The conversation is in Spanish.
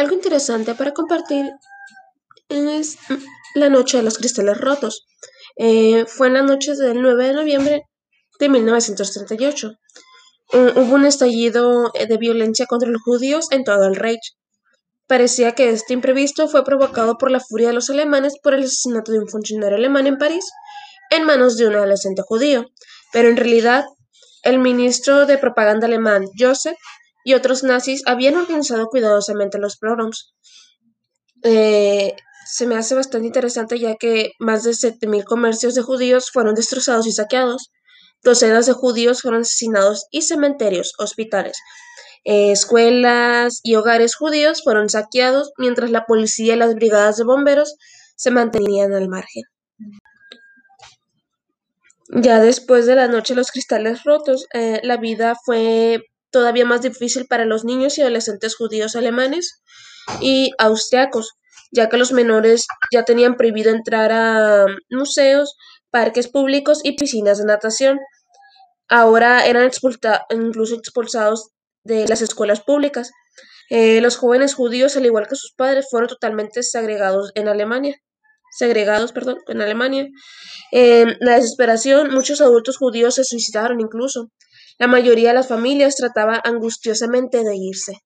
Algo interesante para compartir es la noche de los cristales rotos. Eh, fue en la noche del 9 de noviembre de 1938. hubo un estallido de violencia contra los judíos en todo el Reich. Parecía que este imprevisto fue provocado por la furia de los alemanes por el asesinato de un funcionario alemán en París en manos de un adolescente judío, pero en realidad el ministro de propaganda alemán Joseph y otros nazis habían organizado cuidadosamente los pogroms. Eh, se me hace bastante interesante ya que más de 7.000 comercios de judíos fueron destrozados y saqueados, docenas de judíos fueron asesinados y cementerios, hospitales, eh, escuelas y hogares judíos fueron saqueados mientras la policía y las brigadas de bomberos se mantenían al margen. Ya después de la noche los cristales rotos, eh, la vida fue todavía más difícil para los niños y adolescentes judíos alemanes y austriacos, ya que los menores ya tenían prohibido entrar a museos, parques públicos y piscinas de natación. Ahora eran incluso expulsados de las escuelas públicas. Eh, los jóvenes judíos, al igual que sus padres, fueron totalmente segregados en Alemania. Segregados, perdón, en Alemania. En la desesperación, muchos adultos judíos se suicidaron incluso. La mayoría de las familias trataba angustiosamente de irse.